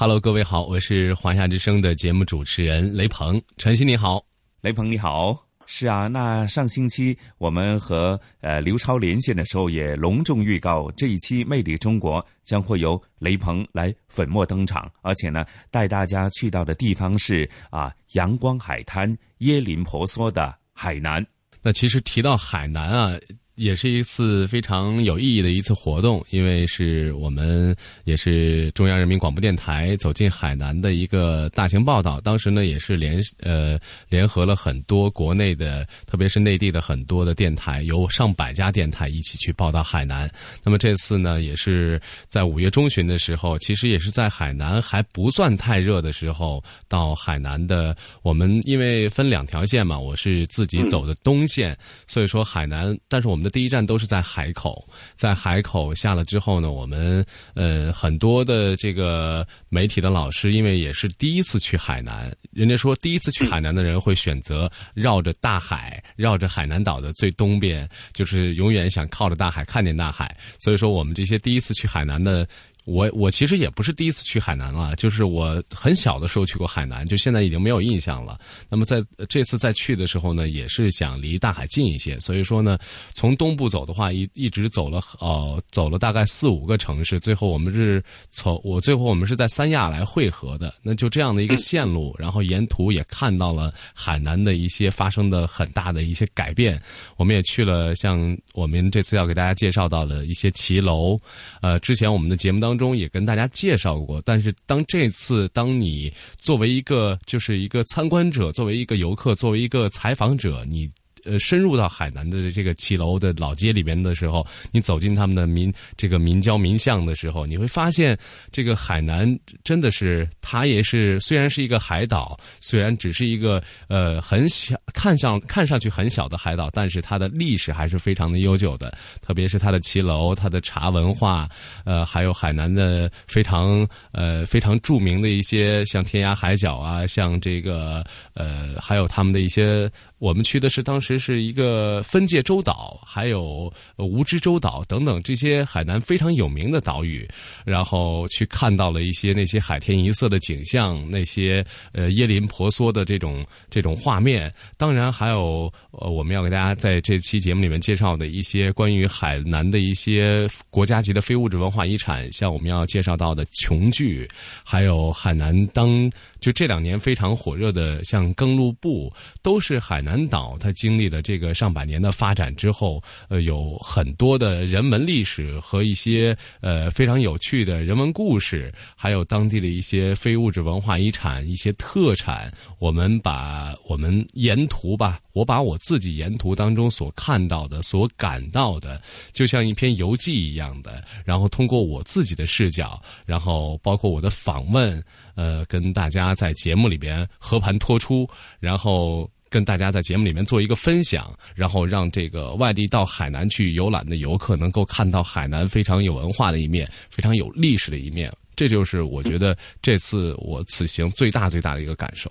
Hello，各位好，我是华夏之声的节目主持人雷鹏，晨曦你好，雷鹏你好，是啊，那上星期我们和呃刘超连线的时候，也隆重预告这一期《魅力中国》将会由雷鹏来粉墨登场，而且呢，带大家去到的地方是啊阳光海滩、椰林婆娑的海南。那其实提到海南啊。也是一次非常有意义的一次活动，因为是我们也是中央人民广播电台走进海南的一个大型报道。当时呢，也是联呃联合了很多国内的，特别是内地的很多的电台，有上百家电台一起去报道海南。那么这次呢，也是在五月中旬的时候，其实也是在海南还不算太热的时候，到海南的。我们因为分两条线嘛，我是自己走的东线，所以说海南，但是我们的。第一站都是在海口，在海口下了之后呢，我们呃很多的这个媒体的老师，因为也是第一次去海南，人家说第一次去海南的人会选择绕着大海，绕着海南岛的最东边，就是永远想靠着大海看见大海。所以说，我们这些第一次去海南的。我我其实也不是第一次去海南了，就是我很小的时候去过海南，就现在已经没有印象了。那么在这次再去的时候呢，也是想离大海近一些，所以说呢，从东部走的话，一一直走了哦，走了大概四五个城市，最后我们是从我最后我们是在三亚来汇合的。那就这样的一个线路，然后沿途也看到了海南的一些发生的很大的一些改变。我们也去了像我们这次要给大家介绍到的一些骑楼，呃，之前我们的节目当当。中也跟大家介绍过，但是当这次当你作为一个就是一个参观者，作为一个游客，作为一个采访者，你。呃，深入到海南的这个骑楼的老街里边的时候，你走进他们的民这个民郊民巷的时候，你会发现，这个海南真的是它也是虽然是一个海岛，虽然只是一个呃很小看上看上去很小的海岛，但是它的历史还是非常的悠久的，特别是它的骑楼、它的茶文化，呃，还有海南的非常呃非常著名的一些像天涯海角啊，像这个呃还有他们的一些。我们去的是当时是一个分界洲岛，还有蜈支洲岛等等这些海南非常有名的岛屿，然后去看到了一些那些海天一色的景象，那些呃椰林婆娑的这种这种画面。当然还有呃我们要给大家在这期节目里面介绍的一些关于海南的一些国家级的非物质文化遗产，像我们要介绍到的琼剧，还有海南当。就这两年非常火热的，像更路布，都是海南岛。它经历了这个上百年的发展之后，呃，有很多的人文历史和一些呃非常有趣的人文故事，还有当地的一些非物质文化遗产、一些特产。我们把我们沿途吧，我把我自己沿途当中所看到的、所感到的，就像一篇游记一样的，然后通过我自己的视角，然后包括我的访问。呃，跟大家在节目里边和盘托出，然后跟大家在节目里面做一个分享，然后让这个外地到海南去游览的游客能够看到海南非常有文化的一面，非常有历史的一面。这就是我觉得这次我此行最大最大的一个感受。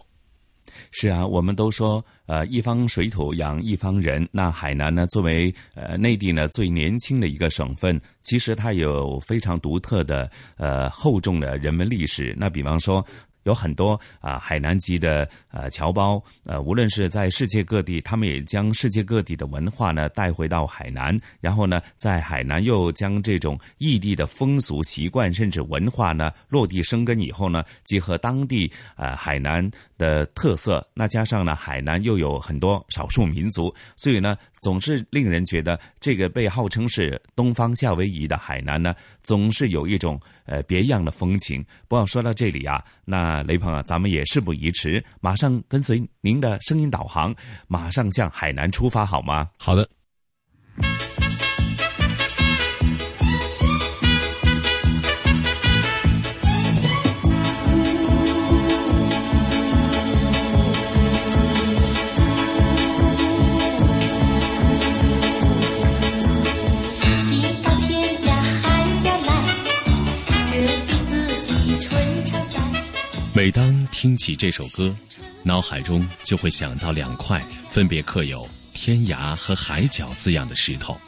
是啊，我们都说，呃，一方水土养一方人。那海南呢，作为呃内地呢最年轻的一个省份，其实它有非常独特的呃厚重的人文历史。那比方说。有很多啊海南籍的呃侨胞，呃，无论是在世界各地，他们也将世界各地的文化呢带回到海南，然后呢，在海南又将这种异地的风俗习惯甚至文化呢落地生根以后呢，结合当地呃海南的特色，那加上呢海南又有很多少数民族，所以呢，总是令人觉得这个被号称是东方夏威夷的海南呢，总是有一种呃别样的风情。不过说到这里啊，那雷鹏啊，咱们也事不宜迟，马上跟随您的声音导航，马上向海南出发，好吗？好的。每当听起这首歌，脑海中就会想到两块分别刻有“天涯”和“海角”字样的石头，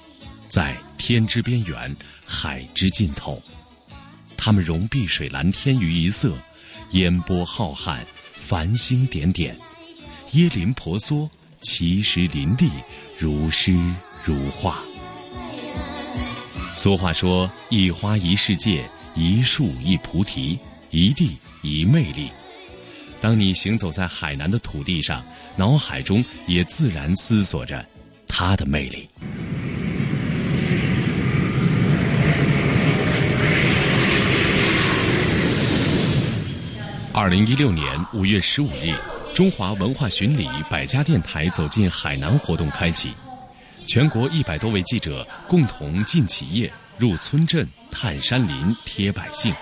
在天之边缘，海之尽头。它们融碧水蓝天于一色，烟波浩瀚，繁星点点，椰林婆娑，奇石林立，如诗如画。俗话说：“一花一世界，一树一菩提，一地一魅力。”当你行走在海南的土地上，脑海中也自然思索着它的魅力。二零一六年五月十五日，中华文化巡礼百家电台走进海南活动开启。全国一百多位记者共同进企业、入村镇、探山林、贴百姓，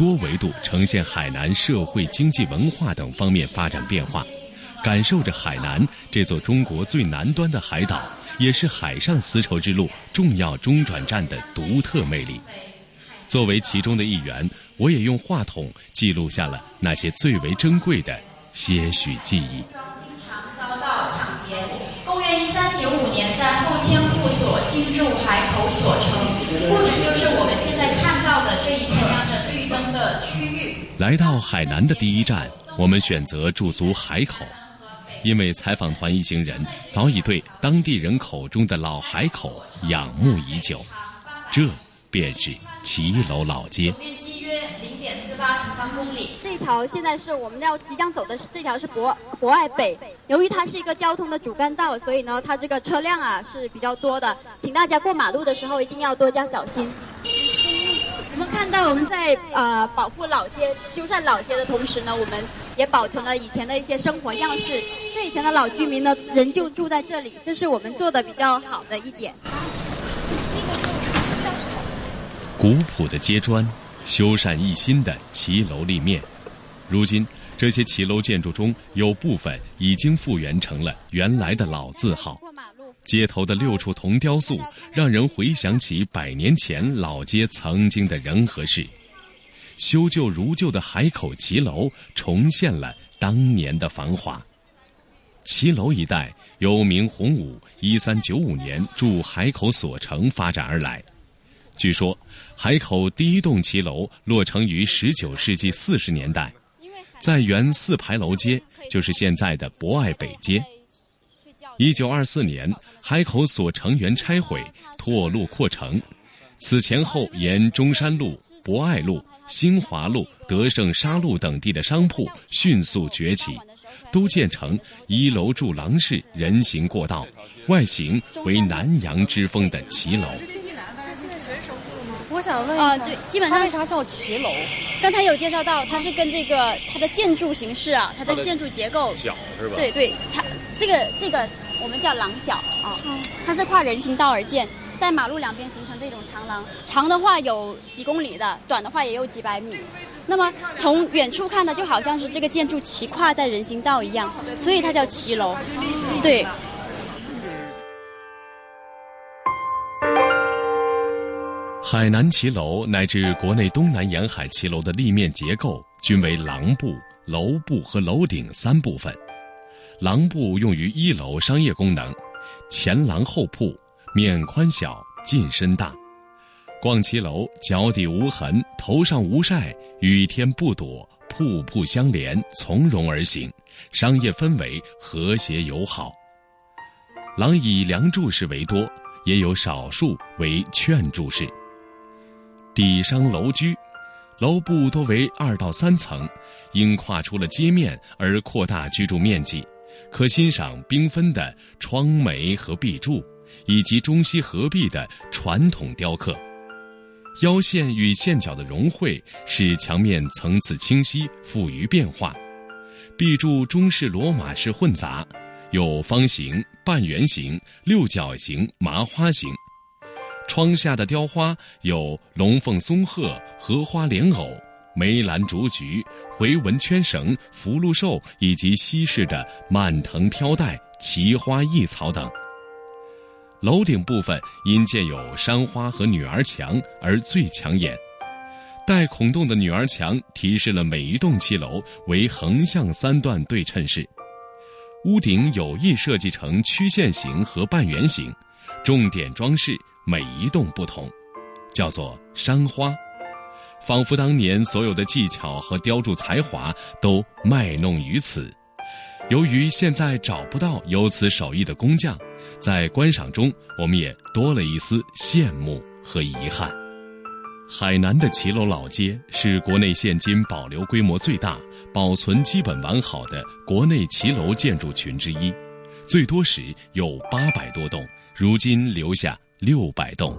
多维度呈现海南社会、经济、文化等方面发展变化，感受着海南这座中国最南端的海岛，也是海上丝绸之路重要中转站的独特魅力。作为其中的一员，我也用话筒记录下了那些最为珍贵的些许记忆。遭到抢劫。公元一三九五年，在后迁户所新筑海口所城，故址就是我们现在看到的这一片亮着绿灯的区域。来到海南的第一站，我们选择驻足海口，因为采访团一行人早已对当地人口中的老海口仰慕已久，这便是骑楼老街。面积约零点四八平方公里。这条现在是我们要即将走的是这条是博博爱北，由于它是一个交通的主干道，所以呢，它这个车辆啊是比较多的，请大家过马路的时候一定要多加小心。我们看到我们在呃保护老街、修缮老街的同时呢，我们也保存了以前的一些生活样式。这以前的老居民呢，仍旧住在这里，这是我们做的比较好的一点。古朴的街砖，修缮一新的骑楼立面。如今，这些骑楼建筑中有部分已经复原成了原来的老字号。街头的六处铜雕塑，让人回想起百年前老街曾经的人和事。修旧如旧的海口骑楼，重现了当年的繁华。骑楼一带由明洪武一三九五年驻海口所城发展而来。据说，海口第一栋骑楼落成于十九世纪四十年代，在原四牌楼街，就是现在的博爱北街。一九二四年，海口所成园拆毁，拓路扩城，此前后沿中山路、博爱路、新华路、德胜沙路等地的商铺迅速崛起，都建成一楼住廊式人行过道，外形为南洋之风的骑楼。我想问啊、对，基本上为啥叫骑楼？刚才有介绍到，它是跟这个它的建筑形式啊，它的建筑结构，角是吧？对对，它这个这个我们叫廊角啊，它是跨人行道而建，在马路两边形成这种长廊，长的话有几公里的，短的话也有几百米。那么从远处看呢，就好像是这个建筑骑跨在人行道一样，所以它叫骑楼。对，海南骑楼乃至国内东南沿海骑楼的立面结构均为廊部、楼部和楼顶三部分。廊部用于一楼商业功能，前廊后铺，面宽小，进深大。逛骑楼，脚底无痕，头上无晒，雨天不躲，瀑布相连，从容而行，商业氛围和谐友好。廊以梁柱式为多，也有少数为券柱式。底商楼居，楼部多为二到三层，因跨出了街面而扩大居住面积，可欣赏缤纷的窗楣和壁柱，以及中西合璧的传统雕刻。腰线与线角的融汇，使墙面层次清晰、富于变化。壁柱中式、罗马式混杂，有方形、半圆形、六角形、麻花形。窗下的雕花有龙凤松鹤、荷花莲藕、梅兰竹菊、回纹圈绳、福禄寿以及西式的蔓藤飘带、奇花异草等。楼顶部分因建有山花和女儿墙而最抢眼，带孔洞的女儿墙提示了每一栋骑楼为横向三段对称式。屋顶有意设计成曲线形和半圆形，重点装饰。每一栋不同，叫做山花，仿佛当年所有的技巧和雕铸才华都卖弄于此。由于现在找不到有此手艺的工匠，在观赏中我们也多了一丝羡慕和遗憾。海南的骑楼老街是国内现今保留规模最大、保存基本完好的国内骑楼建筑群之一，最多时有八百多栋，如今留下。六百栋。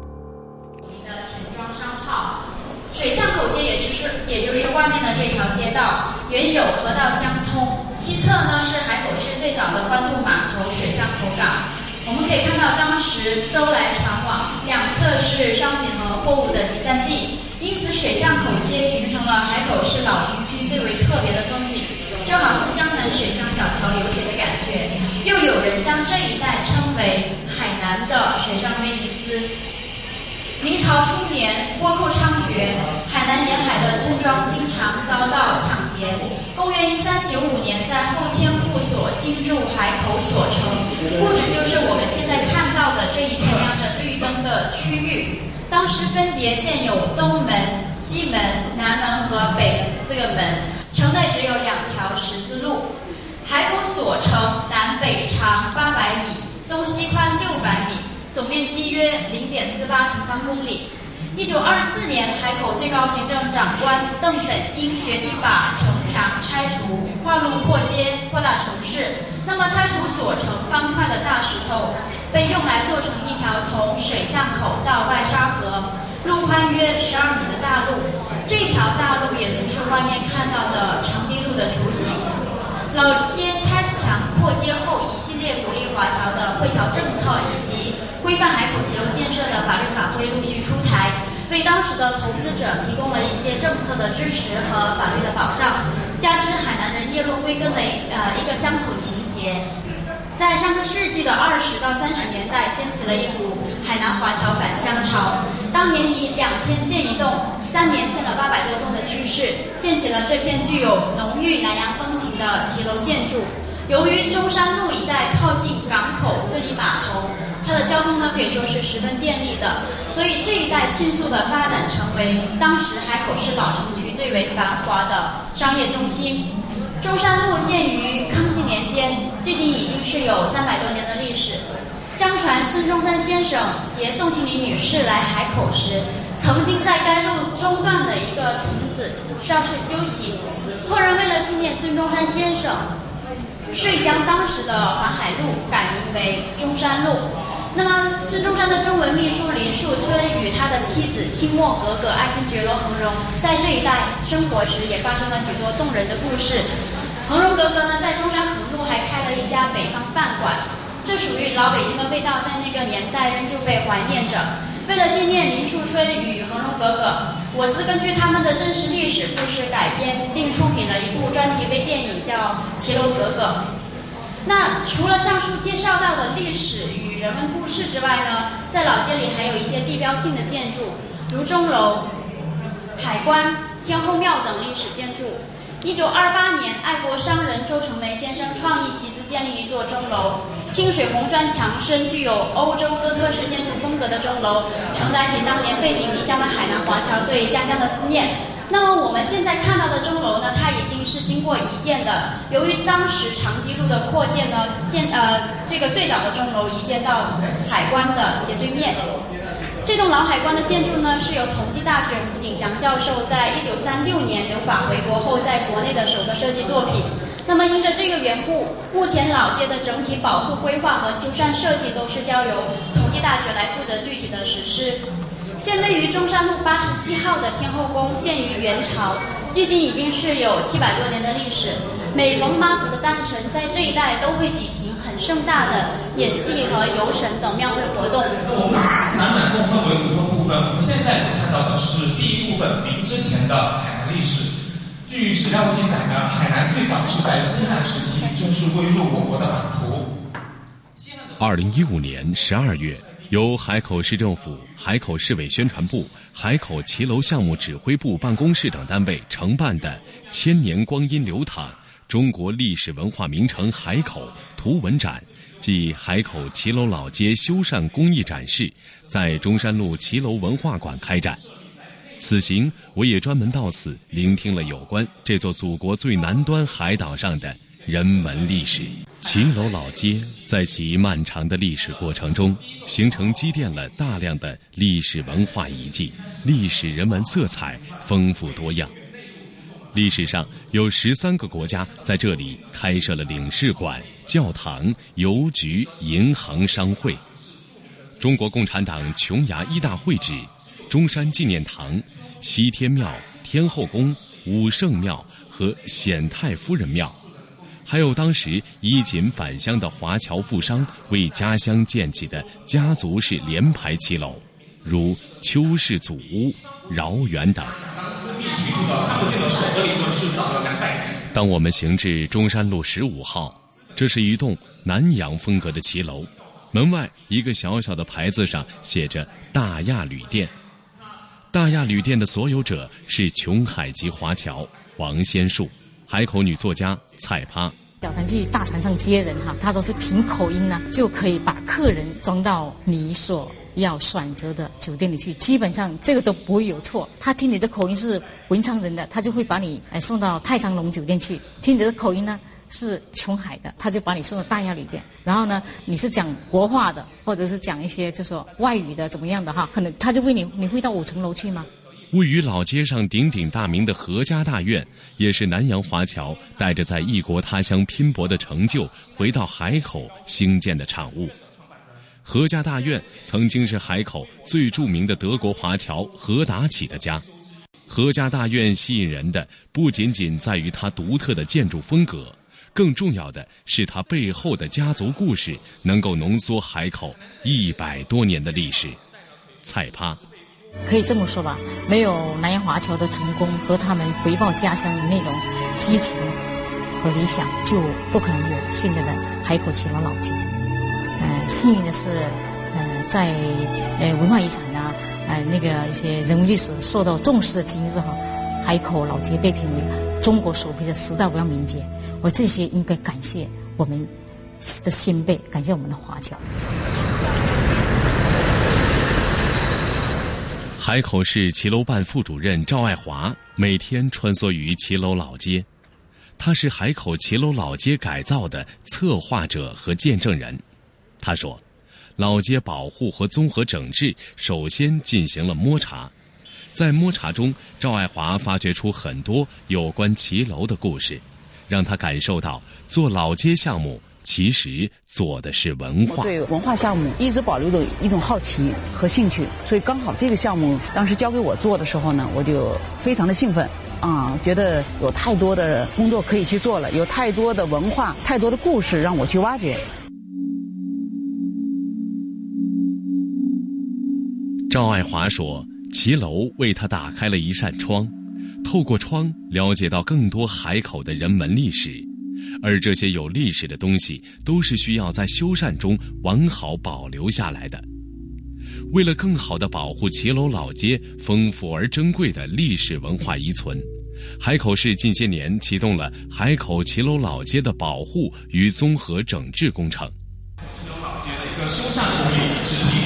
水巷口街也就是也就是外面的这条街道，原有河道相通，西侧呢是海口市最早的官渡码头水巷口港。我们可以看到当时舟来船往，两侧是商品和货物的集散地，因此水巷口街形成了海口市老城区最为特别的风景，就好似江南水乡小桥流水的感觉。又有人将这一带称为。海南的水上威尼斯。明朝初年，倭寇猖獗，海南沿海的村庄经常遭到抢劫。公元一三九五年，在后迁户所新筑海口所城，故址就是我们现在看到的这一片亮着绿灯的区域。当时分别建有东门、西门、南门和北门四个门，城内只有两条十字路。海口所城南北长八百米。东西宽六百米，总面积约零点四八平方公里。一九二四年，海口最高行政长官邓本英决定把城墙拆除，划路扩街，扩大城市。那么，拆除所城方块的大石头，被用来做成一条从水巷口到外沙河，路宽约十二米的大路。这条大路也就是外面看到的长堤路的雏形。老街拆墙扩街后，一系列鼓励华侨的惠侨政策以及规范海口集中建设的法律法规陆续出台，为当时的投资者提供了一些政策的支持和法律的保障。加之海南人叶落归根的呃一个乡土情节，在上个世纪的二十到三十年代，掀起了一股海南华侨返乡潮。当年以两天建一栋。三年建了八百多栋的趋势，建起了这片具有浓郁南洋风情的骑楼建筑。由于中山路一带靠近港口、自立码头，它的交通呢可以说是十分便利的，所以这一带迅速的发展成为当时海口市老城区最为繁华的商业中心。中山路建于康熙年间，距今已经是有三百多年的历史。相传孙中山先生携宋庆龄女士来海口时。曾经在该路中段的一个亭子稍事休息，后人为了纪念孙中山先生，遂将当时的环海路改名为中山路。那么，孙中山的中文秘书林树春与他的妻子清末格格爱新觉罗恒荣在这一带生活时，也发生了许多动人的故事。恒荣格格呢，在中山横路还开了一家北方饭馆，这属于老北京的味道，在那个年代仍旧被怀念着。为了纪念林树春与恒荣格格，我司根据他们的真实历史故事改编，并出品了一部专题微电影，叫《骑楼格格》。那除了上述介绍到的历史与人文故事之外呢，在老街里还有一些地标性的建筑，如钟楼、海关、天后庙等历史建筑。一九二八年，爱国商人周成梅先生创意集资建立一座钟楼。清水红砖墙身，具有欧洲哥特式建筑风格的钟楼，承载起当年背井离乡的海南华侨对家乡的思念。那么我们现在看到的钟楼呢，它已经是经过移建的。由于当时长堤路的扩建呢，现呃这个最早的钟楼移建到海关的斜对面。这栋老海关的建筑呢，是由同济大学吴景祥教授在一九三六年留法回国后，在国内的首个设计作品。那么因着这个缘故，目前老街的整体保护规划和修缮设计都是交由同济大学来负责具体的实施。现位于中山路八十七号的天后宫，建于元朝，距今已经是有七百多年的历史。每逢妈祖的诞辰，在这一带都会举行盛大的演戏和游神等庙会活动。我们展览共分为五个部分，我们现在所看到的是第一部分，明之前的海南历史。据史料记载呢，海南最早是在西汉时期正式归入我国的版图。二零一五年十二月，由海口市政府、海口市委宣传部、海口骑楼项目指挥部办公室等单位承办的“千年光阴流淌”中国历史文化名城海口图文展暨海口骑楼老街修缮工艺展示，在中山路骑楼文化馆开展。此行，我也专门到此聆听了有关这座祖国最南端海岛上的人文历史。骑楼老街在其漫长的历史过程中，形成积淀了大量的历史文化遗迹，历史人文色彩丰富多样。历史上有十三个国家在这里开设了领事馆、教堂、邮局、银行、商会。中国共产党琼崖一大会址。中山纪念堂、西天庙、天后宫、武圣庙和显太夫人庙，还有当时衣锦返乡的华侨富商为家乡建起的家族式联排骑楼，如邱氏祖屋、饶园等。当我们行至中山路十五号，这是一栋南洋风格的骑楼，门外一个小小的牌子上写着“大亚旅店”。大亚旅店的所有者是琼海籍华侨王先树，海口女作家蔡趴。小船去大船上接人哈，他都是凭口音呢，就可以把客人装到你所要选择的酒店里去。基本上这个都不会有错。他听你的口音是文昌人的，他就会把你哎送到太昌龙酒店去。听你的口音呢？是琼海的，他就把你送到大亚里边。然后呢，你是讲国话的，或者是讲一些就说外语的怎么样的哈？可能他就问你，你会到五层楼去吗？位于老街上鼎鼎大名的何家大院，也是南洋华侨带着在异国他乡拼搏的成就回到海口兴建的产物。何家大院曾经是海口最著名的德国华侨何达起的家。何家大院吸引人的不仅仅在于它独特的建筑风格。更重要的是，它背后的家族故事能够浓缩海口一百多年的历史。蔡趴，可以这么说吧，没有南洋华侨的成功和他们回报家乡的那种激情和理想，就不可能有现在的海口骑楼老街。嗯，幸运的是，嗯，在呃文化遗产啊，呃那个一些人文历史受到重视的今日哈，海口老街被评为中国首批的十大无形名街。我这些应该感谢我们的先辈，感谢我们的华侨。海口市骑楼办副主任赵爱华每天穿梭于骑楼老街，他是海口骑楼老街改造的策划者和见证人。他说：“老街保护和综合整治首先进行了摸查，在摸查中，赵爱华发掘出很多有关骑楼的故事。”让他感受到做老街项目其实做的是文化。对文化项目一直保留着一种好奇和兴趣，所以刚好这个项目当时交给我做的时候呢，我就非常的兴奋啊，觉得有太多的工作可以去做了，有太多的文化、太多的故事让我去挖掘。赵爱华说：“骑楼为他打开了一扇窗。”透过窗了解到更多海口的人文历史，而这些有历史的东西都是需要在修缮中完好保留下来的。为了更好的保护骑楼老街丰富而珍贵的历史文化遗存，海口市近些年启动了海口骑楼老街的保护与综合整治工程。骑楼老街的一个修缮工艺制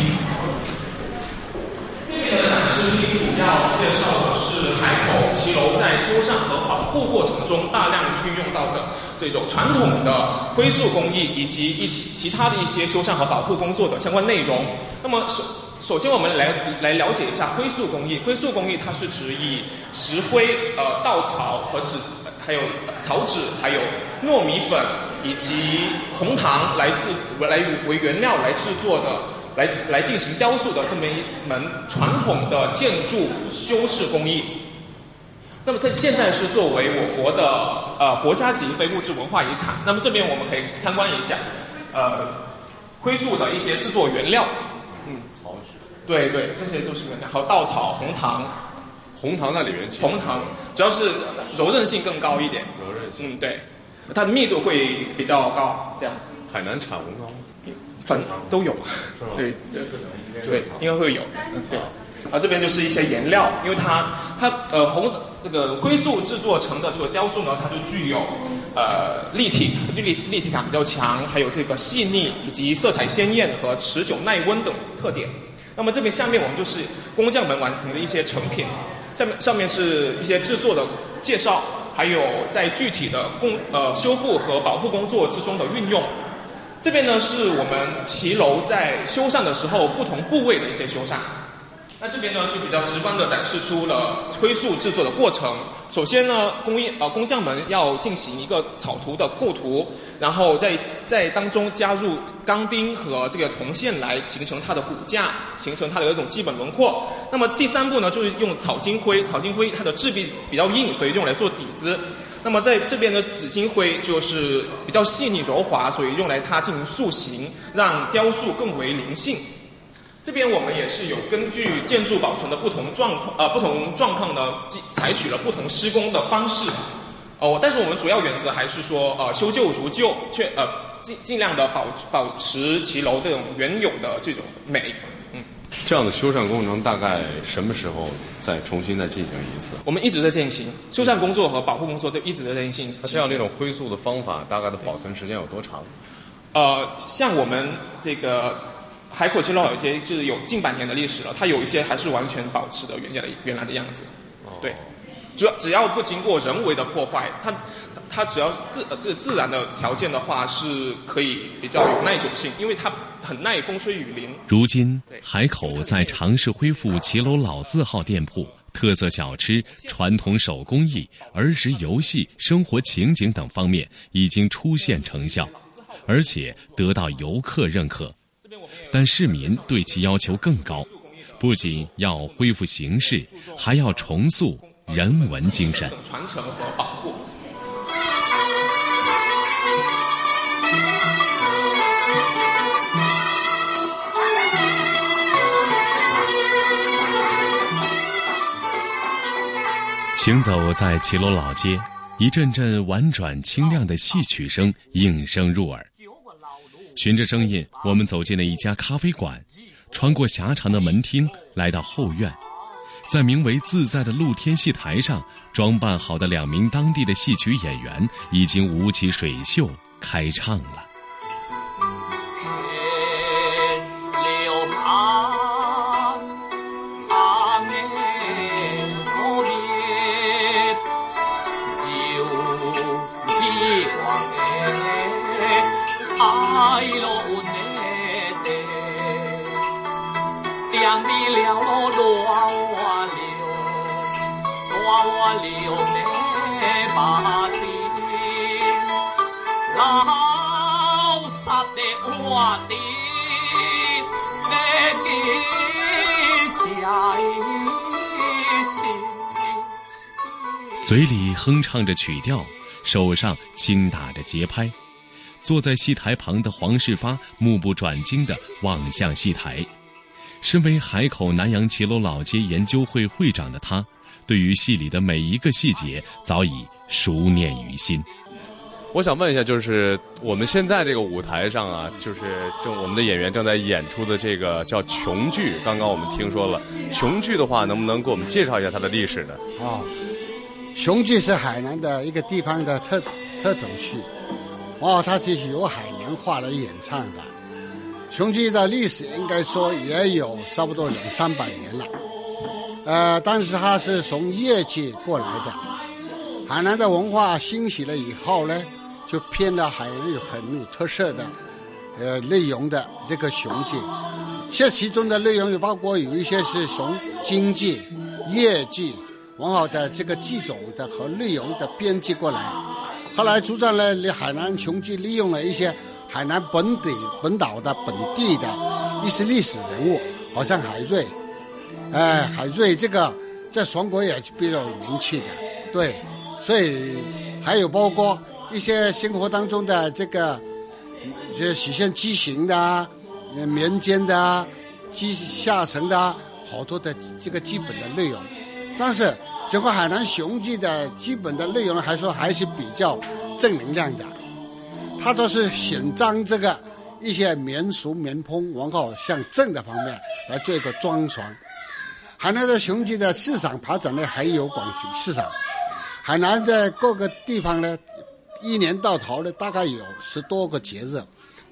定，这边的展示是一组。要介绍的是海口骑楼在修缮和保护过程中大量运用到的这种传统的灰塑工艺，以及一起其他的一些修缮和保护工作的相关内容。那么首首先我们来来了解一下灰塑工艺。灰塑工艺它是指以石灰、呃稻草和纸，还有草纸，还有糯米粉以及红糖来制来为原料来制作的。来来进行雕塑的这么一门传统的建筑修饰工艺。那么它现在是作为我国的呃国家级非物质文化遗产。那么这边我们可以参观一下，呃，灰塑的一些制作原料。嗯，草纸。对对，这些都是原料，还有稻草、红糖。红糖在里面。红糖主要是柔韧性更高一点。柔韧性。嗯，对，它的密度会比较高，这样子。海南产红糖吗？反都有，对对对，应该会有，对。啊，这边就是一些颜料，因为它它呃红这个灰塑制作成的这个雕塑呢，它就具有呃立体立立体感比较强，还有这个细腻以及色彩鲜艳和持久耐温等特点。那么这边下面我们就是工匠们完成的一些成品，下面上面是一些制作的介绍，还有在具体的工呃修复和保护工作之中的运用。这边呢是我们骑楼在修缮的时候不同部位的一些修缮。那这边呢就比较直观的展示出了灰塑制作的过程。首先呢，工艺呃工匠们要进行一个草图的构图，然后在在当中加入钢钉和这个铜线来形成它的骨架，形成它的一种基本轮廓。那么第三步呢，就是用草金灰，草金灰它的质地比较硬，所以用来做底子。那么在这边的紫金灰就是比较细腻柔滑，所以用来它进行塑形，让雕塑更为灵性。这边我们也是有根据建筑保存的不同状况，呃不同状况呢，采取了不同施工的方式。哦，但是我们主要原则还是说，呃修旧如旧，确呃尽尽量的保保持骑楼这种原有的这种美。这样的修缮工程大概什么时候再重新再进行一次？我们一直在进行修缮工作和保护工作都一直在进行。那这样那种灰塑的方法，大概的保存时间有多长？呃，像我们这个海口七楼老街是有近百年的历史了，它有一些还是完全保持的原来的原来的样子。对，主要只要不经过人为的破坏，它它主要自呃这自然的条件的话，是可以比较有耐久性，因为它。很耐风吹雨淋。如今，海口在尝试恢复骑楼老字号店铺、特色小吃、传统手工艺、儿时游戏、生活情景等方面已经出现成效，而且得到游客认可。但市民对其要求更高，不仅要恢复形式，还要重塑人文精神。传承和保护。行走在骑楼老街，一阵阵婉转清亮的戏曲声应声入耳。循着声音，我们走进了一家咖啡馆，穿过狭长的门厅，来到后院，在名为“自在”的露天戏台上，装扮好的两名当地的戏曲演员已经舞起水袖开唱了。嘴里哼唱着曲调，手上轻打着节拍，坐在戏台旁的黄世发目不转睛地望向戏台。身为海口南洋骑楼老街研究会会长的他，对于戏里的每一个细节早已熟念于心。我想问一下，就是我们现在这个舞台上啊，就是正我们的演员正在演出的这个叫琼剧。刚刚我们听说了，琼剧的话，能不能给我们介绍一下它的历史呢？哦，琼剧是海南的一个地方的特特种区，哦，它是由海南话来演唱的。琼剧的历史应该说也有差不多两三百年了。呃，但是它是从业界过来的。海南的文化兴起了以后呢，就偏了海南有很有特色的，呃，内容的这个雄记。这其中的内容也包括有一些是从京剧、粤剧文化的这个剧种的和内容的编辑过来。后来主张呢，海南琼剧利用了一些海南本地本岛的本地的一些历史人物，好像海瑞，哎，海瑞这个在全国也是比较有名气的，对，所以还有包括一些生活当中的这个，这实现畸形的啊。民间的啊，基下层的啊，好多的这个基本的内容，但是整个海南雄记的基本的内容还说还是比较正能量的，它都是选张这个一些民俗民风然后向正的方面来做一个装传。海南的雄记的市场发展呢很有广西市场，海南在各个地方呢，一年到头呢大概有十多个节日，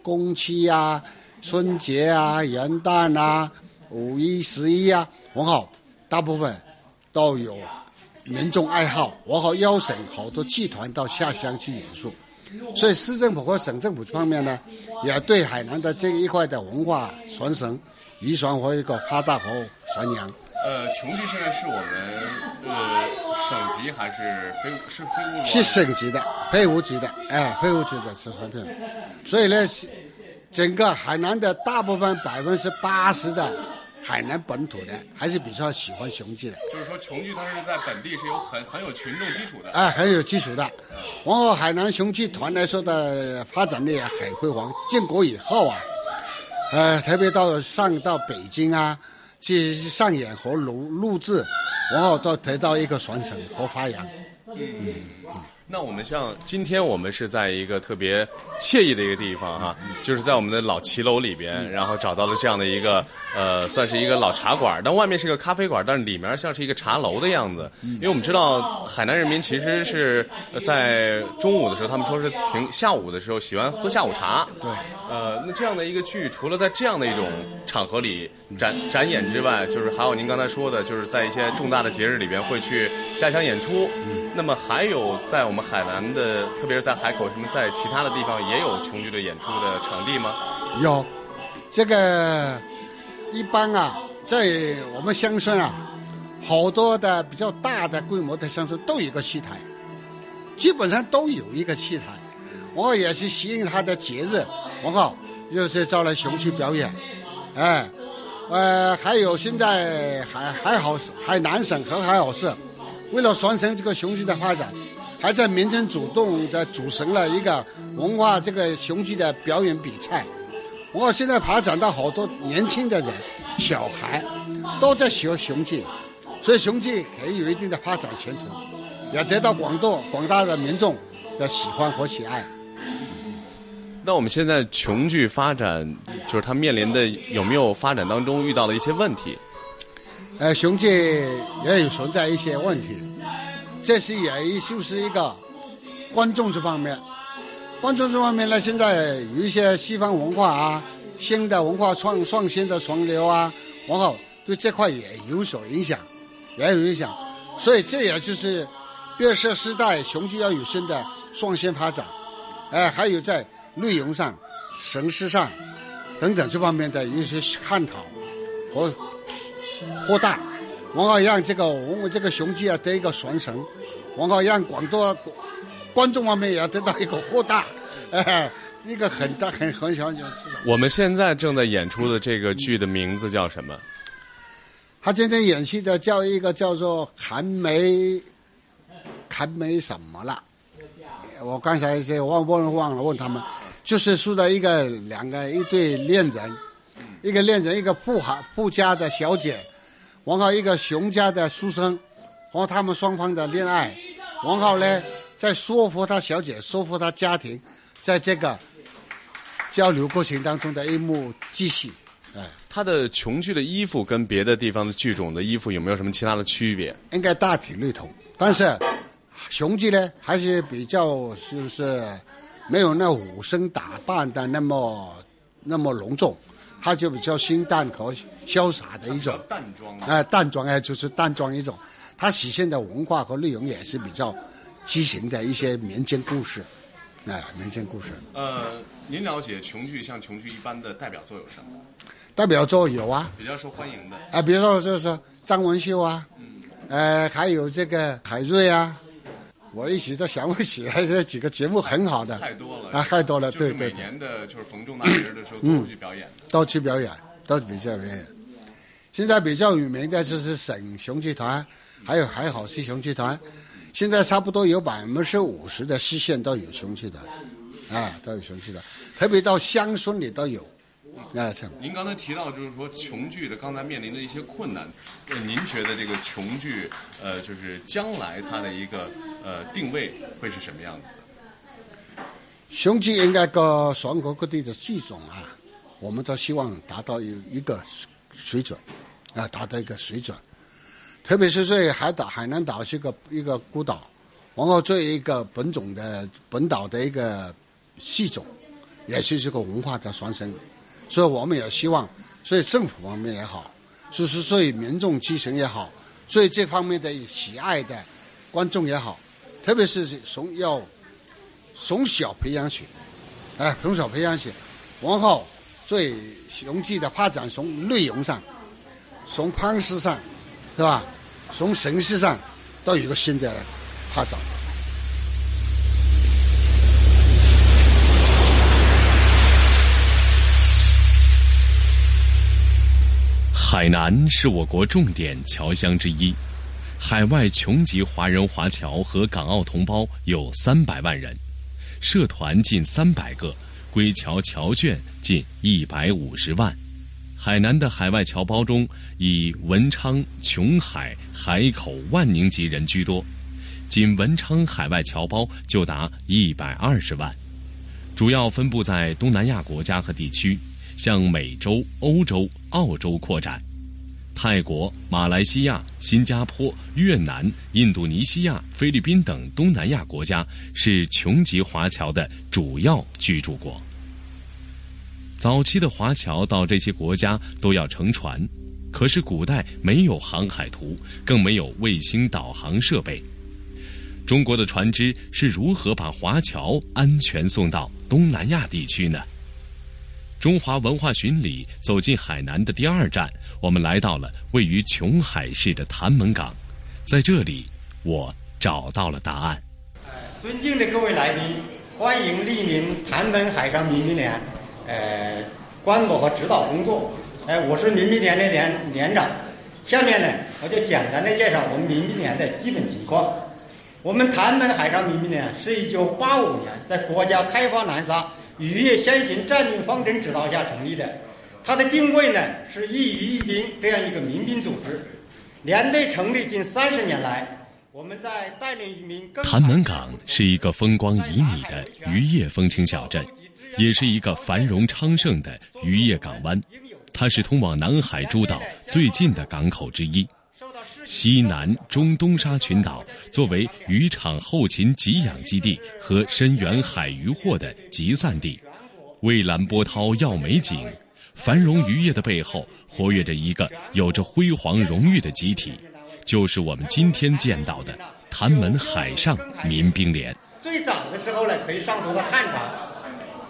公七呀。春节啊、元旦啊、五一、十一啊，文好，大部分都有民众爱好，我好邀请好多剧团到下乡去演出，所以市政府和省政府方面呢，也对海南的这一块的文化传承、遗传和一个发大和传扬。呃，琼剧现在是我们呃省级还是非是非物？是省级的，非物级的，哎，非物质的是传品，所以呢。整个海南的大部分百分之八十的海南本土的还是比较喜欢雄剧的。就是说，琼剧它是在本地是有很很有群众基础的。哎，很有基础的。然后海南雄剧团来说的发展力也很辉煌。建国以后啊，呃，特别到上到北京啊去上演和录录制，然后到得到一个传承和发扬。嗯。那我们像今天我们是在一个特别惬意的一个地方哈，就是在我们的老骑楼里边，然后找到了这样的一个呃，算是一个老茶馆，但外面是个咖啡馆，但是里面像是一个茶楼的样子。因为我们知道海南人民其实是在中午的时候，他们说是停下午的时候喜欢喝下午茶。对。呃，那这样的一个剧，除了在这样的一种场合里展展演之外，就是还有您刚才说的，就是在一些重大的节日里边会去下乡演出。那么还有在我们海南的，特别是在海口，什么在其他的地方也有琼剧的演出的场地吗？有，这个一般啊，在我们乡村啊，好多的比较大的规模的乡村都有一个戏台，基本上都有一个戏台。我也是吸引他的节日，我靠，就是招来雄剧表演，哎，呃，还有现在还还好，海南省和海口市。为了传承这个雄鸡的发展，还在民间主动的组成了一个文化这个雄鸡的表演比赛。我现在发展到好多年轻的人、小孩都在学雄鸡，所以雄鸡也有一定的发展前途，也得到广大广大的民众的喜欢和喜爱。那我们现在琼剧发展，就是它面临的有没有发展当中遇到的一些问题？呃，雄剧也有存在一些问题，这是也就是一个观众这方面，观众这方面呢，现在有一些西方文化啊，新的文化创创新的潮流啊，然后对这块也有所影响，也有影响，所以这也就是变色时代雄剧要有新的创新发展，哎，还有在内容上、形式上等等这方面的一些探讨和。扩大，然后让这个我们这个雄鸡啊得一个传承，然后让广多观众方面也要得到一个扩大，哎，一个很大很很小很小市场。我们现在正在演出的这个剧的名字叫什么？他今天演戏的叫一个叫做韩梅，韩梅什么了？我刚才这忘忘忘了问他们，就是说的一个两个一对恋人，一个恋人一个富豪富家的小姐。王浩一个熊家的书生，和他们双方的恋爱，王浩呢在说服他小姐，说服他家庭，在这个交流过程当中的一幕继续。哎，他的琼剧的衣服跟别的地方的剧种的衣服有没有什么其他的区别？应该大体类同，但是雄剧呢还是比较就是没有那武生打扮的那么那么隆重。它就比较清淡和潇洒的一种。淡妆哎、淡妆哎，就是淡妆一种。它体现的文化和内容也是比较畸形的一些民间故事，哎、民间故事。呃，您了解琼剧像琼剧一般的代表作有什么？代表作有啊，比较受欢迎的？啊，比如说就是张文秀啊，呃，还有这个海瑞啊，我一时都想不起来这几个节目很好的，太多了啊，太多了，对对对，年的就是逢重大节日的时候都去表演。都去表演，都比较表演。现在比较有名的就是省雄剧团，还有还好是雄剧团，现在差不多有百分之五十的市县都有雄剧团，啊，都有雄剧团，特别到乡村里都有，啊，这样。您刚才提到就是说琼剧的刚才面临的一些困难，呃，您觉得这个琼剧呃，就是将来它的一个呃定位会是什么样子的？雄剧应该各全国各地的剧种啊，我们都希望达到一一个水准，啊，达到一个水准。特别是在海岛，海南岛是个一个孤岛，然后作为一个本种的本岛的一个戏种，也是这个文化的传承。所以我们也希望，所以政府方面也好，就是对民众基层也好，对这方面的喜爱的观众也好，特别是从要从小培养起，哎，从小培养起，往后对雄剧的发展从内容上，从方式上，是吧？从形式上都有一个新的发展。海南是我国重点侨乡之一，海外琼籍华人华侨和港澳同胞有三百万人，社团近三百个，归侨侨眷近一百五十万。海南的海外侨胞中，以文昌、琼海、海口、万宁籍人居多，仅文昌海外侨胞就达一百二十万，主要分布在东南亚国家和地区，像美洲、欧洲、澳洲扩展。泰国、马来西亚、新加坡、越南、印度尼西亚、菲律宾等东南亚国家是琼籍华侨的主要居住国。早期的华侨到这些国家都要乘船，可是古代没有航海图，更没有卫星导航设备。中国的船只是如何把华侨安全送到东南亚地区呢？中华文化巡礼走进海南的第二站，我们来到了位于琼海市的潭门港，在这里，我找到了答案。尊敬的各位来宾，欢迎莅临潭门海上民兵连，呃，观摩和指导工作。哎、我是民兵连的连连长。下面呢，我就简单的介绍我们民兵连的基本情况。我们潭门海上民兵连是一九八五年在国家开发南沙渔业先行战略方针指导下成立的。它的定位呢是一渔一兵这样一个民兵组织。连队成立近三十年来，我们在带领渔民更潭门港是一个风光旖旎的渔业风情小镇，也是一个繁荣昌盛的渔业港湾。它是通往南海诸岛最近的港口之一。西南、中东沙群岛作为渔场后勤给养基地和深远海渔获的集散地，蔚蓝波涛耀美景。繁荣渔业的背后，活跃着一个有着辉煌荣誉的集体，就是我们今天见到的潭门海上民兵连。最早的时候呢，可以上溯到汉朝。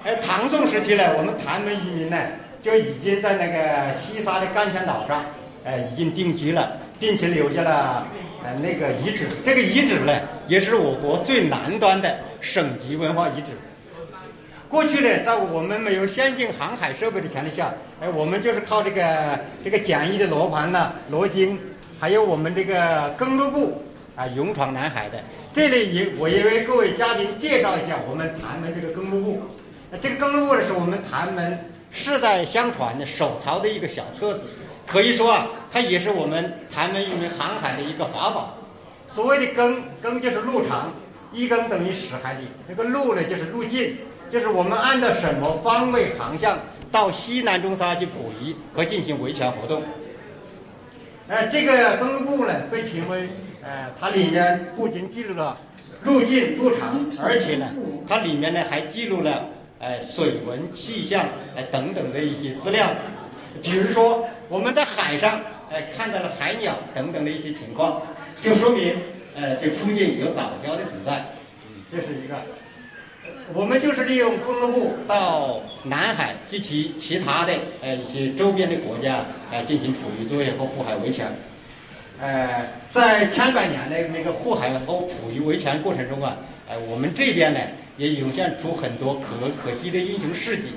哎，唐宋时期呢，我们潭门渔民呢就已经在那个西沙的甘泉岛上，哎，已经定居了，并且留下了呃那个遗址。这个遗址呢，也是我国最南端的省级文化遗址。过去呢，在我们没有先进航海设备的前提下，哎，我们就是靠这个这个简易的罗盘呐、罗经，还有我们这个登陆部啊，勇闯南海的。这里也我也为各位嘉宾介绍一下我们潭门这个登陆部。那这个登陆部呢，是我们潭门世代相传的手抄的一个小册子，可以说啊，它也是我们台湾渔民航海的一个法宝。所谓的更更就是路长，一更等于十海里，这个路呢就是路径。就是我们按照什么方位航向到西南中沙去捕鱼和进行维权活动。呃，这个登陆部呢被评为，呃，它里面不仅记录了路径路长，而且呢，它里面呢还记录了呃水文、气象呃等等的一些资料。比如说我们在海上，哎、看到了海鸟等等的一些情况，就说明，呃，这附近有岛礁的存在。这是一个。我们就是利用公路部到南海及其其他的呃一些周边的国家呃进行捕鱼作业和护海维权。呃，在千百年的那个护海和捕鱼维权过程中啊，呃，我们这边呢也涌现出很多可可记的英雄事迹，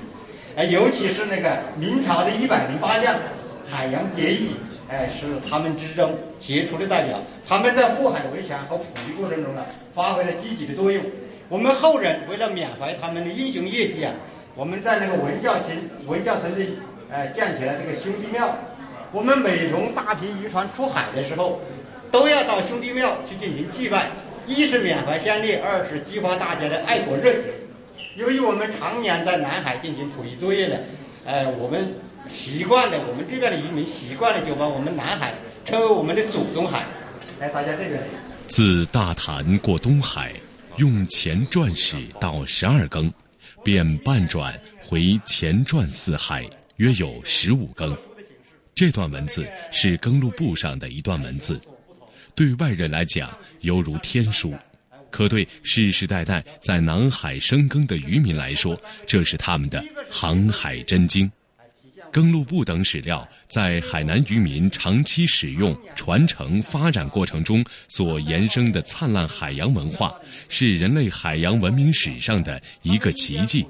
呃，尤其是那个明朝的一百零八将海洋结义，哎、是他们之中杰出的代表。他们在护海维权和捕鱼过程中呢，发挥了积极的作用。我们后人为了缅怀他们的英雄业绩啊，我们在那个文教村文教村里，呃，建起了这个兄弟庙。我们每逢大批渔船出海的时候，都要到兄弟庙去进行祭拜，一是缅怀先烈，二是激发大家的爱国热情。由于我们常年在南海进行捕鱼作业呢，呃，我们习惯了，我们这边的渔民习惯了，就把我们南海称为我们的祖宗海。来，大家这边。自大潭过东海，用前转史到十二更，便半转回前转四海，约有十五更。这段文字是更录簿上的一段文字，对外人来讲犹如天书，可对世世代代在南海深耕的渔民来说，这是他们的航海真经。更录簿等史料在海南渔民长期使用、传承、发展过程中所延伸的灿烂海洋文化，是人类海洋文明史上的一个奇迹，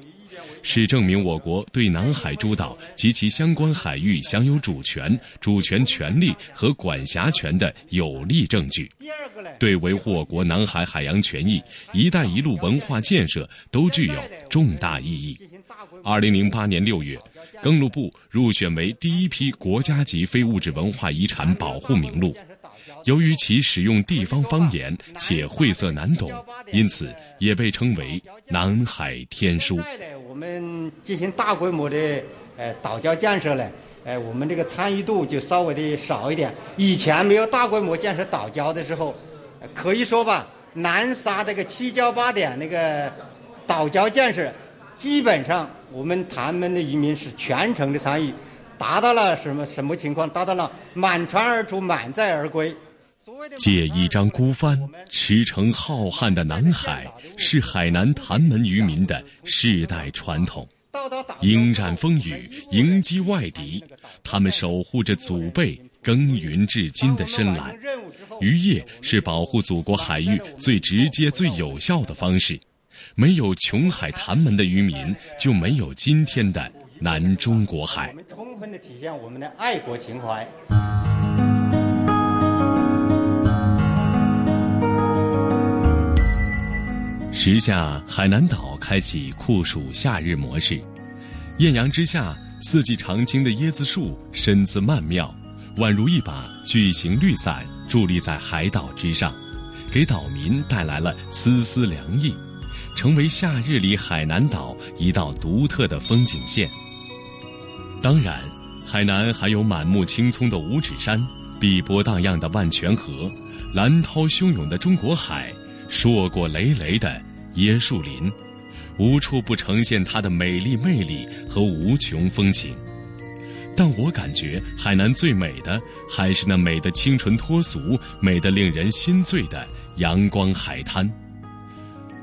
是证明我国对南海诸岛及其相关海域享有主权、主权权利和管辖权的有力证据，对维护我国南海海洋权益、“一带一路”文化建设都具有重大意义。二零零八年六月，更录部入选为第一批国家级非物质文化遗产保护名录。由于其使用地方方言且晦涩难懂，因此也被称为“南海天书”。我们进行大规模的呃岛礁建设呢，呃，我们这个参与度就稍微的少一点。以前没有大规模建设岛礁的时候，可以说吧，南沙这个七礁八点那个岛礁建设，基本上我们潭门的渔民是全程的参与，达到了什么什么情况？达到了满船而出，满载而归。借一张孤帆，驰骋浩瀚的南海，是海南潭门渔民的世代传统。迎战风雨，迎击外敌，他们守护着祖辈耕耘至今的深蓝。渔业是保护祖国海域最直接、最有效的方式。没有琼海潭门的渔民，就没有今天的南中国海。充分的体现我们的爱国情怀。时下，海南岛开启酷暑夏日模式。艳阳之下，四季常青的椰子树身姿曼妙，宛如一把巨型绿伞伫立在海岛之上，给岛民带来了丝丝凉意，成为夏日里海南岛一道独特的风景线。当然，海南还有满目青葱的五指山、碧波荡漾的万泉河、蓝涛汹涌的中国海、硕果累累的椰树林，无处不呈现它的美丽魅力和无穷风情。但我感觉海南最美的还是那美的清纯脱俗、美的令人心醉的阳光海滩。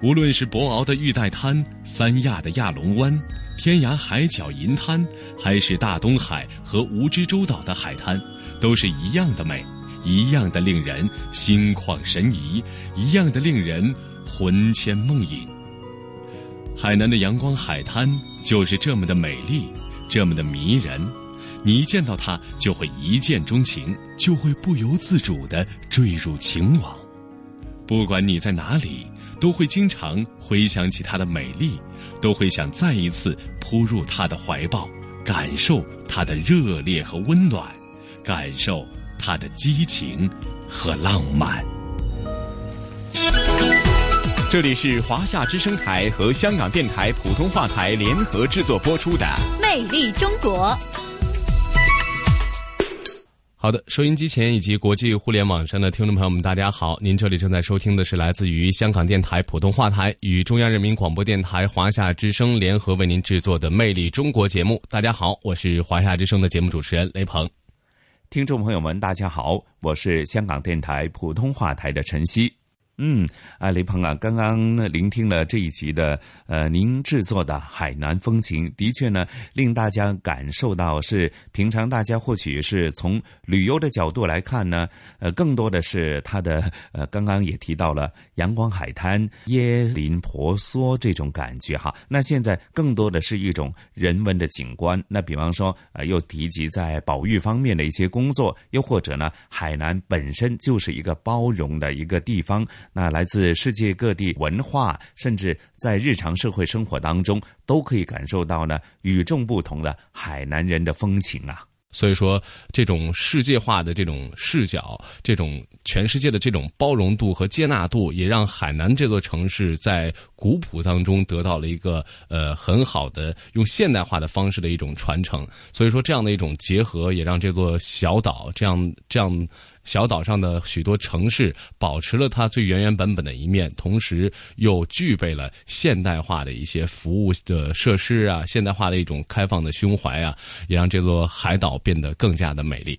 无论是博鳌的玉带滩、三亚的亚龙湾、天涯海角银滩，还是大东海和蜈支洲岛的海滩，都是一样的美，一样的令人心旷神怡，一样的令人魂牵梦萦。海南的阳光海滩就是这么的美丽，这么的迷人，你一见到它就会一见钟情，就会不由自主地坠入情网。不管你在哪里，都会经常回想起她的美丽，都会想再一次扑入她的怀抱，感受她的热烈和温暖，感受她的激情和浪漫。这里是华夏之声台和香港电台普通话台联合制作播出的魅力中国。好的，收音机前以及国际互联网上的听众朋友们，大家好！您这里正在收听的是来自于香港电台普通话台与中央人民广播电台华夏之声联合为您制作的《魅力中国》节目。大家好，我是华夏之声的节目主持人雷鹏。听众朋友们，大家好，我是香港电台普通话台的陈曦。嗯，啊，雷鹏啊，刚刚呢聆听了这一集的呃您制作的海南风情，的确呢令大家感受到是平常大家或许是从旅游的角度来看呢，呃，更多的是它的呃刚刚也提到了阳光海滩、椰林婆娑这种感觉哈。那现在更多的是一种人文的景观。那比方说呃又提及在保育方面的一些工作，又或者呢海南本身就是一个包容的一个地方。那来自世界各地文化，甚至在日常社会生活当中，都可以感受到呢与众不同的海南人的风情啊。所以说，这种世界化的这种视角，这种全世界的这种包容度和接纳度，也让海南这座城市在古朴当中得到了一个呃很好的用现代化的方式的一种传承。所以说，这样的一种结合，也让这座小岛这样这样。小岛上的许多城市保持了它最原原本本的一面，同时又具备了现代化的一些服务的设施啊，现代化的一种开放的胸怀啊，也让这座海岛变得更加的美丽。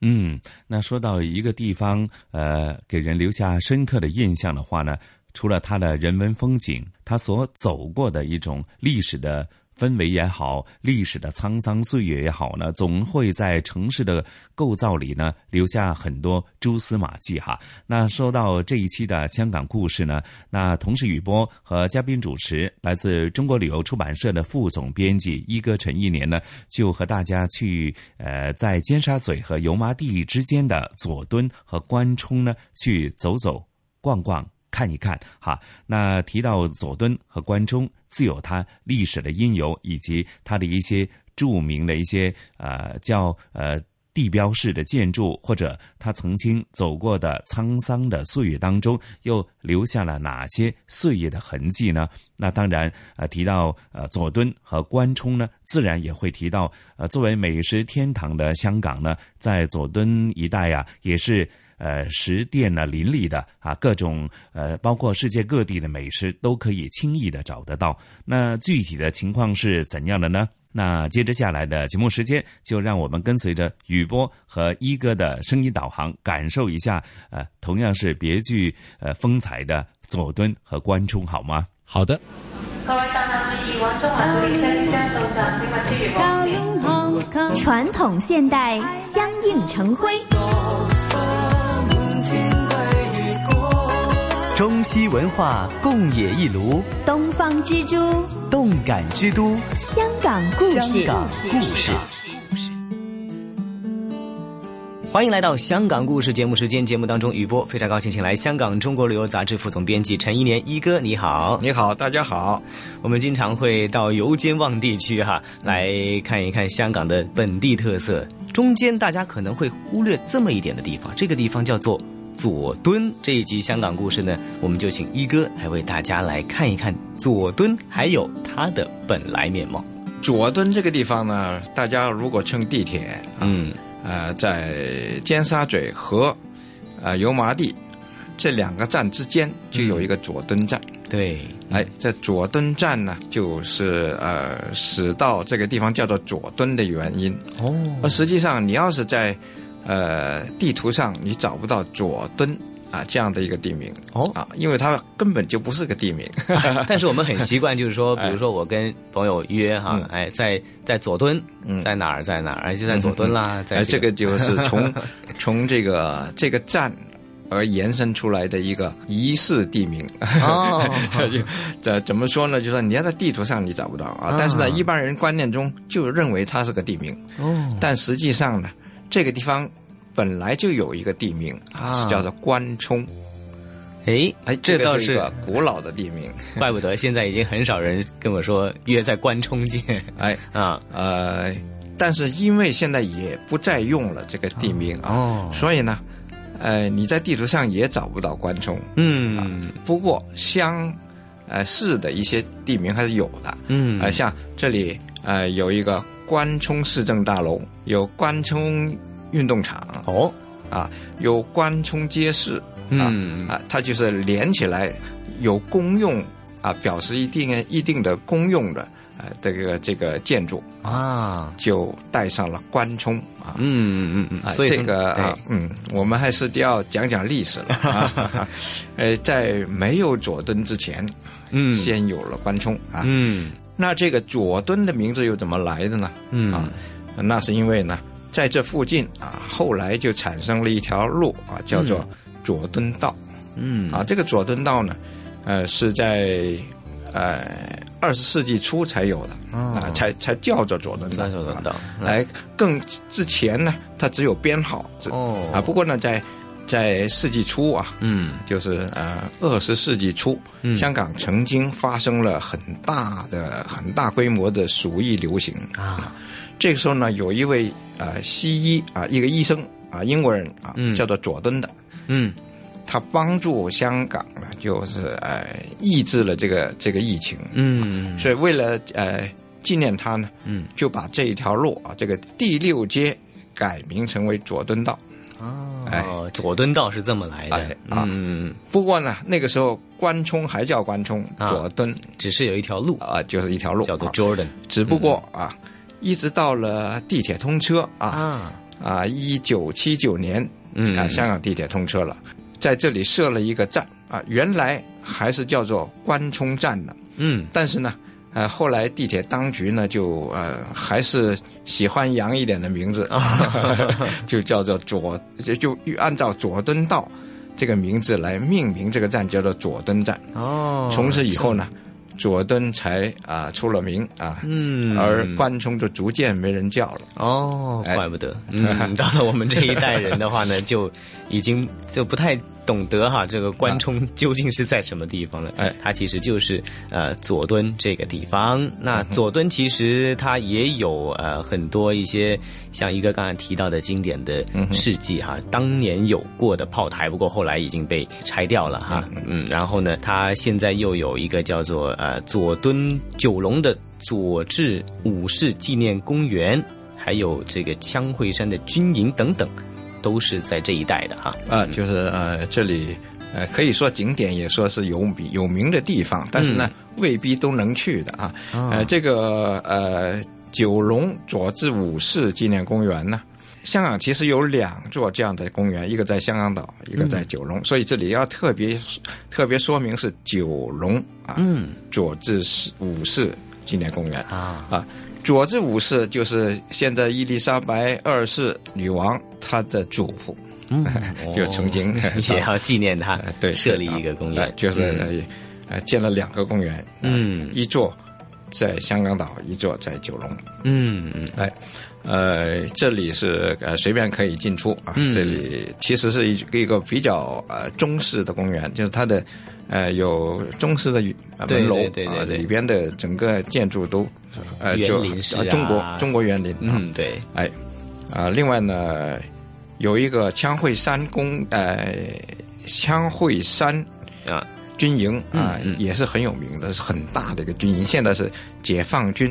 嗯，那说到一个地方，呃，给人留下深刻的印象的话呢，除了它的人文风景，它所走过的一种历史的。氛围也好，历史的沧桑岁月也好呢，总会在城市的构造里呢留下很多蛛丝马迹哈。那说到这一期的香港故事呢，那同时雨波和嘉宾主持来自中国旅游出版社的副总编辑一哥陈一年呢，就和大家去呃在尖沙咀和油麻地之间的佐敦和关冲呢去走走逛逛。看一看哈，那提到佐敦和关中，自有它历史的因由，以及它的一些著名的一些呃叫呃地标式的建筑，或者他曾经走过的沧桑的岁月当中，又留下了哪些岁月的痕迹呢？那当然，呃，提到呃佐敦和关冲呢，自然也会提到呃作为美食天堂的香港呢，在佐敦一带呀，也是。呃，食店呢林立的啊，各种呃，包括世界各地的美食都可以轻易的找得到。那具体的情况是怎样的呢？那接着下来的节目时间，就让我们跟随着雨波和一哥的声音导航，感受一下呃，同样是别具呃风采的佐敦和关冲，好吗？好的。传统现代相映成辉。中西文化共冶一炉，东方之珠，动感之都，香港故事。香港故事。欢迎来到《香港故事》节目时间。节目当中，雨波非常高兴，请来香港中国旅游杂志副总编辑陈一年一哥，你好，你好，大家好。我们经常会到油尖旺地区哈来看一看香港的本地特色，中间大家可能会忽略这么一点的地方，这个地方叫做。佐敦这一集香港故事呢，我们就请一哥来为大家来看一看佐敦，还有它的本来面貌。佐敦这个地方呢，大家如果乘地铁，嗯，呃，在尖沙咀和呃油麻地这两个站之间就有一个佐敦站。对，哎，这佐敦站呢，就是呃使到这个地方叫做佐敦的原因。哦，而实际上你要是在呃，地图上你找不到佐敦啊这样的一个地名哦啊，因为它根本就不是个地名。但是我们很习惯，就是说，比如说我跟朋友约哈，哎，在在佐敦，在哪儿在哪儿，而且在佐敦啦，在这个就是从 从这个这个站而延伸出来的一个疑似地名。哦，这怎么说呢？就是说你要在地图上你找不到啊，但是呢，一般人观念中就认为它是个地名。哦，但实际上呢。这个地方本来就有一个地名啊，是叫做关冲。哎哎，这倒是个古老的地名，怪不得现在已经很少人跟我说约在关冲见。哎 啊呃，但是因为现在也不再用了这个地名啊，所以呢，呃，你在地图上也找不到关冲。嗯，不过乡呃市的一些地名还是有的。嗯，呃，像这里呃有一个。关冲市政大楼有关冲运动场。哦，啊，有关冲街市，嗯。啊，它就是连起来有公用啊，表示一定一定的公用的呃这个这个建筑。啊，就带上了关冲啊，嗯嗯嗯啊，所以这个啊，嗯，我们还是要讲讲历史了啊，呃，在没有佐敦之前，嗯。先有了关冲啊，嗯，那这个佐敦的名字又怎么来的呢？嗯啊，那是因为呢，在这附近啊，后来就产生了一条路啊，叫做佐敦道。嗯啊，这个佐敦道呢，呃，是在呃二十世纪初才有的、哦啊，才才叫做佐敦道。佐敦道嗯来更之前呢，它只有编号。哦啊，不过呢，在在世纪初啊，嗯，就是呃二十世纪初，嗯。香港曾经发生了很大的、很大规模的鼠疫流行。啊。这个时候呢，有一位呃西医啊，一个医生啊，英国人啊，嗯。叫做佐敦的，嗯。他帮助香港呢，就是呃抑制了这个这个疫情。嗯。所以为了呃纪念他呢，嗯，就把这一条路啊，这个第六街改名成为佐敦道。哎哦，佐敦道是这么来的。哎啊。嗯。不过呢，那个时候关冲还叫关冲，啊。佐敦。只是有一条路。啊，就是一条路，叫做啊。Jordan 只不过啊，一直到了地铁通车啊。啊。啊，一九七九年嗯。啊，香港地铁通车了，在这里设了一个站啊，原来还是叫做关冲站的，嗯。但是呢。呃，后来地铁当局呢，就呃还是喜欢洋一点的名字，就叫做佐，就就按照佐敦道这个名字来命名这个站，叫做佐敦站。哦从此以后呢，佐敦才啊、出了名啊，嗯而关冲就逐渐没人叫了。哦，哎怪不得。嗯，到了我们这一代人的话呢，就已经就不太懂得哈，这个关冲究竟是在什么地方了。哎，它其实就是呃佐敦这个地方。那佐敦其实它也有呃很多一些像一个刚才提到的经典的事迹哈，当年有过的炮台，不过后来已经被拆掉了哈。嗯，然后呢，它现在又有一个叫做呃佐敦九龙的佐治武士纪念公园。还有这个枪会山的军营等等，都是在这一带的哈。啊，就是呃，这里呃，可以说景点，也说是有名有名的地方，但是呢，未必都能去的啊。呃，这个呃，九龙佐治五世纪念公园呢，香港其实有两座这样的公园，一个在香港岛，一个在九龙，所以这里要特别特别说明是九龙啊，嗯，佐治五世纪念公园。啊。啊。佐治五世就是现在伊丽莎白二世女王她的祖父，嗯。就曾经 也要纪念他，呃对设立一个公园。呃，就是建了两个公园，嗯。一座在香港岛，一座在九龙，嗯嗯，哎，呃，这里是呃随便可以进出啊，嗯。这里其实是一一个比较呃中式的公园，就是它的呃有中式的门楼啊里边的整个建筑都呃园就中国中国园林，嗯对，哎啊、另外呢有一个枪会山公呃枪会山啊。军营啊、嗯嗯。也是很有名的，是很大的一个军营，现在是解放军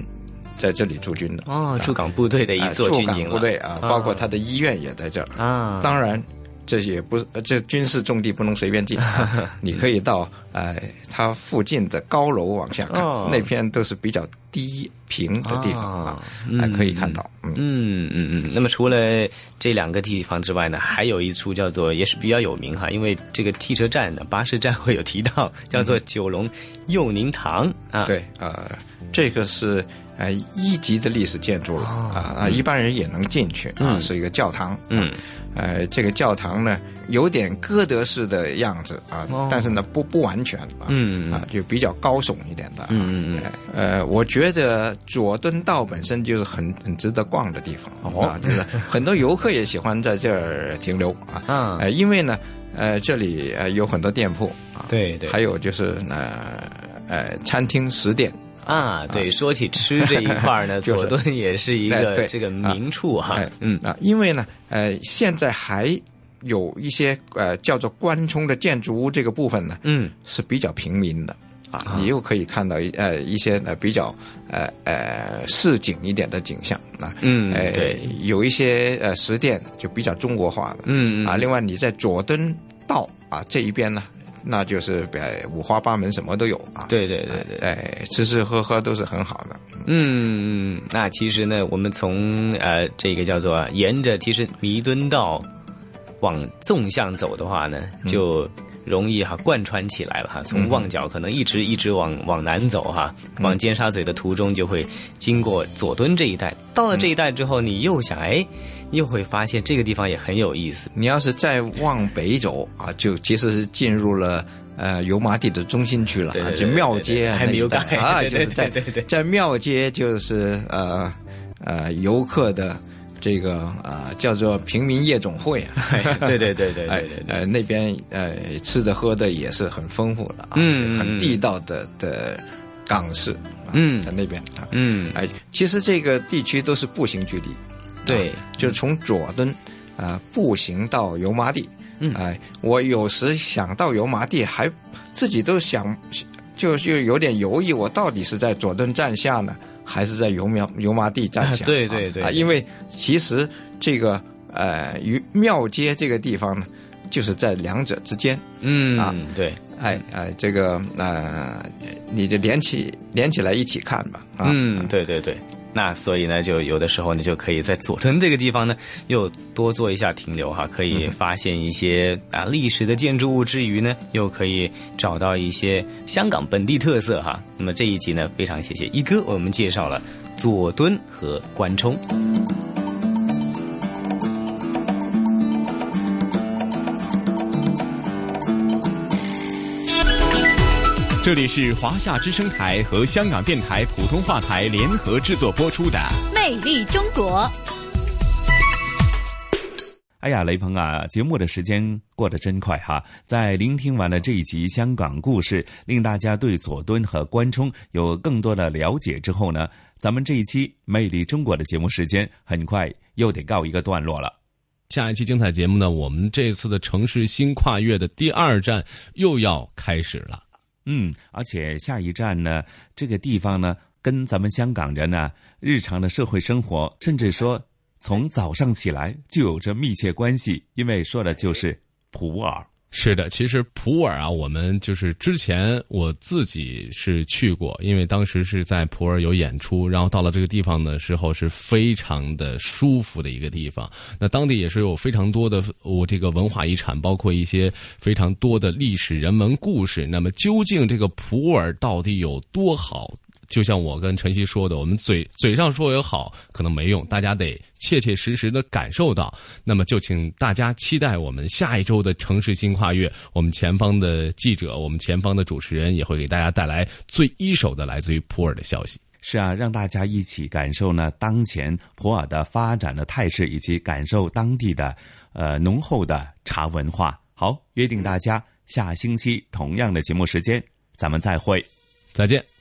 在这里驻军的。哦，驻港部队的一座驻港座军营了。部队啊，包括他的医院也在这儿。啊。当然。这也不是，呃这军事重地不能随便进，啊。你可以到哎它附近的高楼往下看，哦。那片都是比较低平的地方啊，还可以看到。嗯嗯嗯嗯。那么除了这两个地方之外呢，还有一处叫做也是比较有名哈，因为这个汽车站呢、巴士站会有提到，叫做九龙佑宁堂啊。对，呃，这个是呃一级的历史建筑了啊啊，一般人也能进去啊，嗯是一个教堂。嗯，呃，这个教堂呢有点哥德式的样子啊，但是呢不不完全啊，嗯啊就比较高耸一点的。嗯嗯嗯，呃，我觉得佐敦道本身就是很很值得逛的地方哦。啊，就是很多游客也喜欢在这儿停留啊，啊。呃，因为呢，呃，这里呃有很多店铺啊，对对。还有就是呃呃餐厅食店。啊，对，说起吃这一块儿呢，就是佐敦也是一个这个名处哈哎。嗯。啊，因为呢，呃，现在还有一些呃叫做关冲的建筑物这个部分呢，嗯，是比较平民的。啊，你又可以看到一呃一些呃比较呃呃市井一点的景象啊，嗯呃对，有一些呃食店就比较中国化的，嗯嗯啊，另外你在佐敦道啊这一边呢。那就是呃五花八门，什么都有啊！对对对对，哎，吃吃喝喝都是很好的。嗯，嗯，那其实呢，我们从呃这个叫做沿着其实弥敦道往纵向走的话呢，就容易哈贯穿起来了哈。从旺角可能一直一直往往南走哈，往尖沙咀的途中就会经过佐敦这一带。到了这一带之后，你又想哎，又会发现这个地方也很有意思。你要是再往北走啊，就其实是进入了。呃，油麻地的中心区了，啊，就庙街还没有改啊，就是在在庙街，就是呃呃游客的这个呃叫做平民夜总会啊，对对对对 对哎对对。呃那边呃吃的喝的也是很丰富的啊，嗯很地道的的港式，啊嗯。在那边啊，嗯，哎，其实这个地区都是步行距离，对。啊就是从佐敦啊步行到油麻地。嗯，哎，我有时想到油麻地，还自己都想，就就有点犹豫，我到底是在佐敦站下呢，还是在油苗油麻地站下？对对对啊，因为其实这个呃，于庙街这个地方呢，就是在两者之间。嗯啊，对，哎哎，这个呃，你就连起连起来一起看吧。啊、嗯，对对对。那所以呢，就有的时候你就可以在佐敦这个地方呢，又多做一下停留哈，可以发现一些啊历史的建筑物之余呢，又可以找到一些香港本地特色哈。那么这一集呢，非常谢谢一哥为我们介绍了佐敦和关冲。这里是华夏之声台和香港电台普通话台联合制作播出的《魅力中国》。哎呀，雷鹏啊，节目的时间过得真快哈！在聆听完了这一集香港故事，令大家对佐敦和关冲有更多的了解之后呢，咱们这一期《魅力中国》的节目时间很快又得告一个段落了。下一期精彩节目呢，我们这次的城市新跨越的第二站又要开始了。嗯，而且下一站呢，这个地方呢，跟咱们香港人呢日常的社会生活，甚至说从早上起来就有着密切关系，因为说的就是普洱。是的，其实普洱啊，我们就是之前我自己是去过，因为当时是在普洱有演出，然后到了这个地方的时候是非常的舒服的一个地方。那当地也是有非常多的我这个文化遗产，包括一些非常多的历史人文故事。那么究竟这个普洱到底有多好？就像我跟晨曦说的，我们嘴嘴上说也好，可能没用，大家得切切实实的感受到。那么就请大家期待我们下一周的城市新跨越，我们前方的记者，我们前方的主持人也会给大家带来最一手的来自于普洱的消息。是啊，让大家一起感受呢当前普洱的发展的态势，以及感受当地的呃浓厚的茶文化。好，约定大家下星期同样的节目时间，咱们再会，再见。